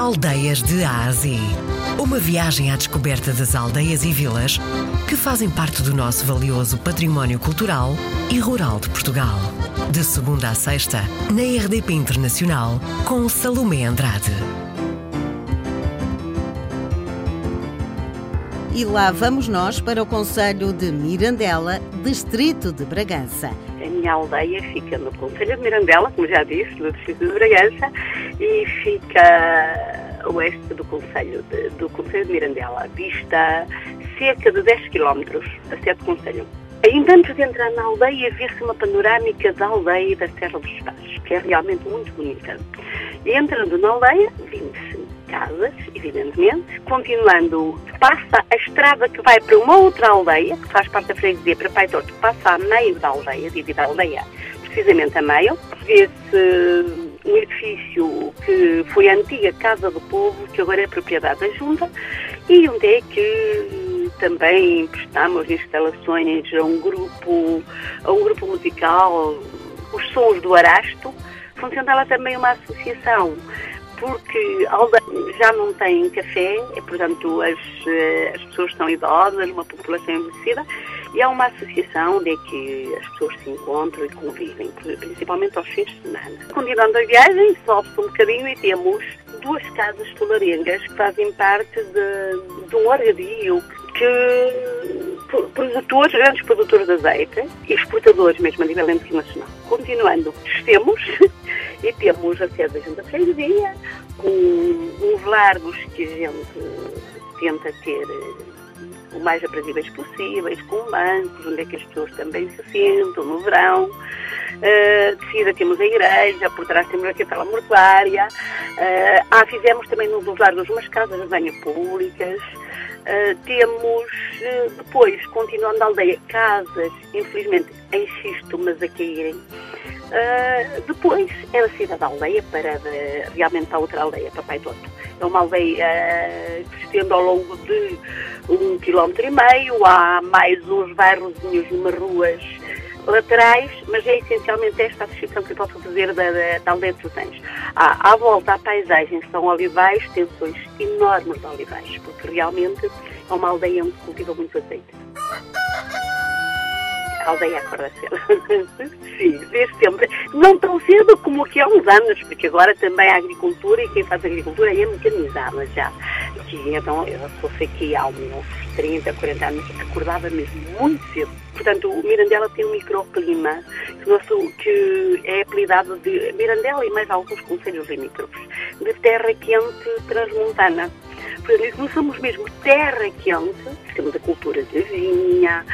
Aldeias de Ásia. Uma viagem à descoberta das aldeias e vilas que fazem parte do nosso valioso património cultural e rural de Portugal. De segunda a sexta, na RDP Internacional, com Salomé Andrade. E lá vamos nós para o Conselho de Mirandela, Distrito de Bragança. A minha aldeia fica no Conselho de Mirandela, como já disse, no Distrito de Bragança, e fica a oeste do Conselho de, do de Mirandela. Dista cerca de 10 km a sede Conselho. Ainda antes de entrar na aldeia, vê-se uma panorâmica da aldeia e da Serra dos Pazes, que é realmente muito bonita. E entrando na aldeia, vimos casas, evidentemente, continuando, passa a estrada que vai para uma outra aldeia, que faz parte da freguesia para Pai Torto, passa a meio da aldeia, divide a aldeia precisamente a meio, vê-se um edifício que foi a antiga Casa do Povo, que agora é propriedade da Junta, e onde é que também prestamos instalações a um grupo, a um grupo musical, os Sons do Arasto, funcionava também uma associação porque já não tem café, e, portanto as, eh, as pessoas são idosas, uma população envelhecida, e há uma associação onde que as pessoas se encontram e convivem, principalmente aos fins de semana. Continuando a viagem, sobe-se um bocadinho e temos duas casas solarengas que fazem parte de, de um orgadio que produtores, grandes produtores de azeite e exportadores mesmo a nível internacional. Continuando, temos e temos a sede da Junta Freguesia, com uns largos que a gente tenta ter o mais aprazíveis possíveis, com bancos, onde é que as pessoas também se sentam no verão. Uh, de seguida temos a igreja, por trás temos a capela mortuária. Uh, ah, fizemos também nos largos umas casas de banho públicas. Uh, temos uh, depois, continuando na aldeia, casas, infelizmente em xisto, mas a caírem. Uh, depois é a cidade da aldeia para de, realmente para outra aldeia, para Pai Toto. É uma aldeia que se estende ao longo de um quilómetro e meio, há mais uns bairros e umas ruas laterais, mas é essencialmente esta a descrição que eu posso fazer da, da, da aldeia de Sotães. À, à volta, a paisagem são olivais, tensões enormes de olivais, porque realmente é uma aldeia onde se cultiva muito azeite. Aldeia acorda cedo. Sim, desde sempre. Não tão cedo como aqui há uns anos, porque agora também a agricultura e quem faz agricultura é mecanizada já. Que, então, eu fosse aqui há uns 30, 40 anos, acordava mesmo muito cedo. Portanto, o Mirandela tem um microclima que, que é apelidado de Mirandela e mais alguns conselhos limítrofes, de terra quente transmontana. Nós somos mesmo terra quente, temos a cultura da vinha,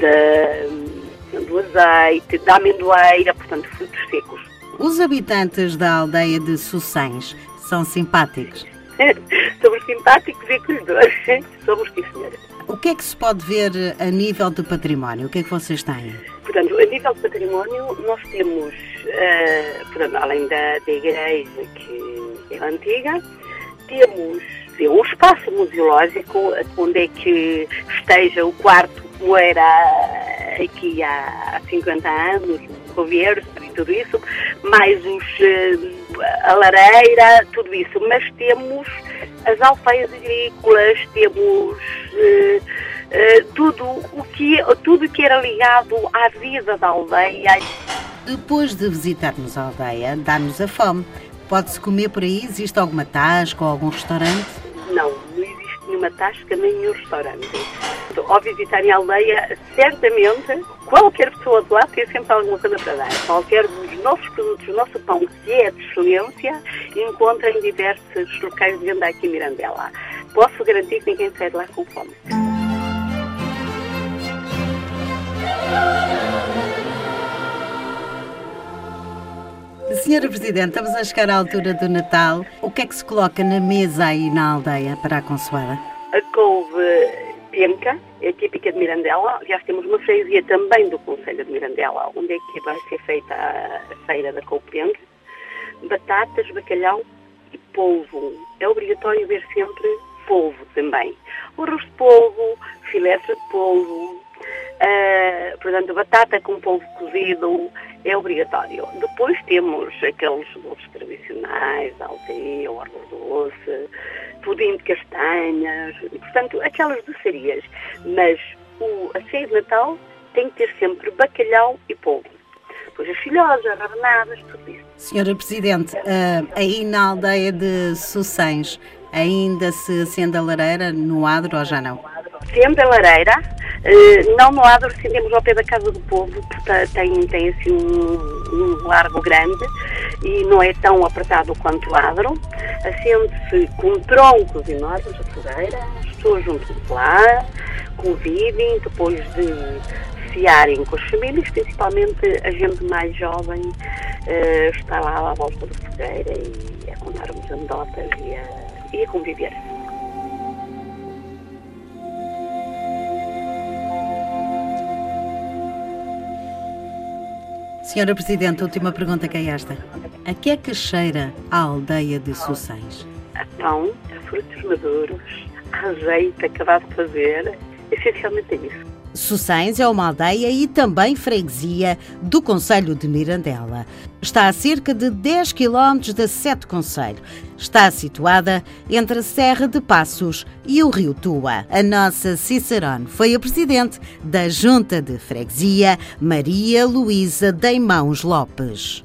da, do azeite, da amendoeira, portanto, frutos secos. Os habitantes da aldeia de Sussães são simpáticos? somos simpáticos e acolhedores. Somos, sim, senhora. O que é que se pode ver a nível de património? O que é que vocês têm? Portanto, a nível de património, nós temos, uh, portanto, além da, da igreja, que é antiga, temos um espaço museológico onde é que esteja o quarto como era aqui há 50 anos, o Vieiro e tudo isso, mais os, a lareira, tudo isso. Mas temos as alfaias agrícolas, temos uh, uh, tudo, o que, tudo que era ligado à vida da aldeia. Depois de visitarmos a aldeia, dá-nos a fome. Pode-se comer por aí? Existe alguma tasca ou algum restaurante? Nenhuma tasca nem nenhum restaurante. Ao visitarem a aldeia, certamente, qualquer pessoa de lá tem sempre alguma coisa para dar. Qualquer dos nossos produtos, o nosso pão, que é de excelência, encontra em diversos locais de venda aqui em Mirandela. Posso garantir que ninguém sai de lá com fome. Senhora Presidente, estamos a chegar à altura do Natal. O que é que se coloca na mesa aí na aldeia para a consoada? A couve penca, é típica de Mirandela. Aliás, temos uma freguesia também do Conselho de Mirandela, onde é que vai ser feita a feira da couve penca. Batatas, bacalhau e polvo. É obrigatório ver sempre polvo também. O arroz de polvo, filé de polvo, Uh, portanto, batata com polvo cozido é obrigatório. Depois temos aqueles doces tradicionais, aldeia, o arroz doce, pudim de castanhas, portanto, aquelas docerias. Mas o, a ceia de Natal tem que ter sempre bacalhau e polvo. Depois as filhosas, as rabanadas, tudo isso. Senhora Presidente, uh, aí na aldeia de Sucens, ainda se acende a lareira no adro ou já não? Acende a lareira, não no adro, acendemos ao pé da casa do povo, porque tem, tem assim um, um largo grande e não é tão apertado quanto o adro. Acende-se com troncos enormes, a fogueira, as pessoas juntam lá, convidem, depois de fiarem com as famílias, principalmente a gente mais jovem uh, está lá à volta da fogueira e a contar-nos anedotas e a, e a conviver. Senhora Presidente, última pergunta que é esta. A que é que cheira a aldeia de Sucens? A pão, a frutos maduros, a azeite acabado de fazer, essencialmente é isso. Sucens é uma aldeia e também freguesia do Conselho de Mirandela. Está a cerca de 10 quilómetros da Sete Conselho. Está situada entre a Serra de Passos e o Rio Tua. A nossa Cicerone foi a presidente da Junta de Freguesia, Maria Luísa Deimãos Lopes.